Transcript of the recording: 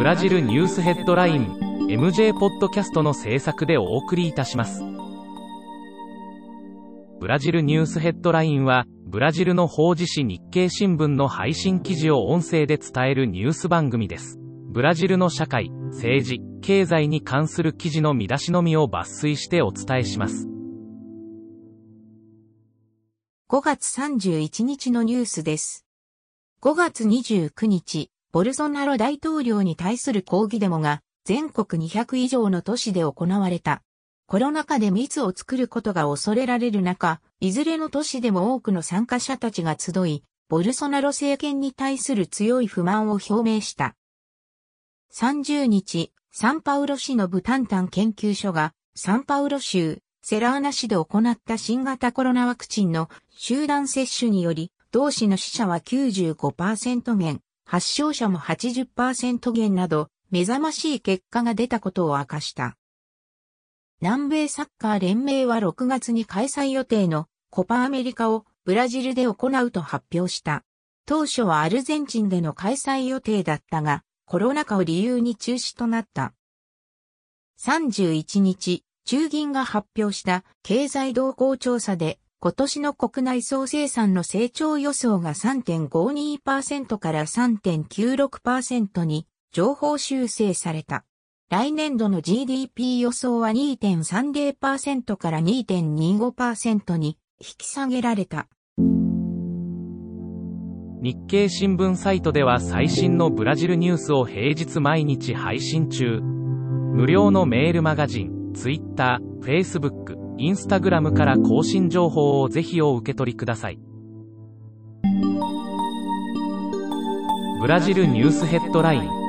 ブラジルニュースヘッドライン MJ ポッドキャストの制作でお送りいたします。ブラジルニュースヘッドラインはブラジルの法事紙日経新聞の配信記事を音声で伝えるニュース番組です。ブラジルの社会政治経済に関する記事の見出しのみを抜粋してお伝えします。5月31日のニュースです。5月29日、ボルソナロ大統領に対する抗議デモが全国200以上の都市で行われた。コロナ禍で密を作ることが恐れられる中、いずれの都市でも多くの参加者たちが集い、ボルソナロ政権に対する強い不満を表明した。30日、サンパウロ市のブタンタン研究所が、サンパウロ州、セラーナ市で行った新型コロナワクチンの集団接種により、同市の死者は95%減、発症者も80%減など、目覚ましい結果が出たことを明かした。南米サッカー連盟は6月に開催予定のコパアメリカをブラジルで行うと発表した。当初はアルゼンチンでの開催予定だったが、コロナ禍を理由に中止となった。31日、中銀が発表した経済動向調査で、今年の国内総生産の成長予想が3.52%から3.96%に情報修正された。来年度の GDP 予想は2.30%から2.25%に引き下げられた。日経新聞サイトでは最新のブラジルニュースを平日毎日配信中。無料のメールマガジン、Twitter、Facebook、インスタグラムから更新情報をぜひお受け取りください。ブラジルニュースヘッドライン